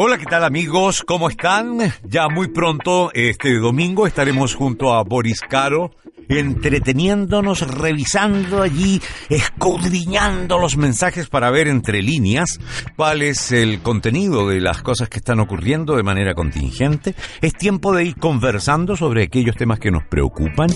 Hola, ¿qué tal amigos? ¿Cómo están? Ya muy pronto, este domingo, estaremos junto a Boris Caro, entreteniéndonos, revisando allí, escudriñando los mensajes para ver entre líneas cuál es el contenido de las cosas que están ocurriendo de manera contingente. Es tiempo de ir conversando sobre aquellos temas que nos preocupan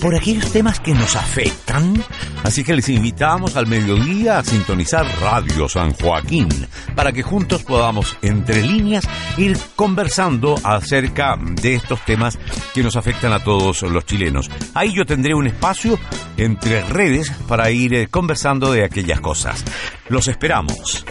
por aquellos temas que nos afectan. Así que les invitamos al mediodía a sintonizar Radio San Joaquín para que juntos podamos, entre líneas, ir conversando acerca de estos temas que nos afectan a todos los chilenos. Ahí yo tendré un espacio entre redes para ir eh, conversando de aquellas cosas. Los esperamos.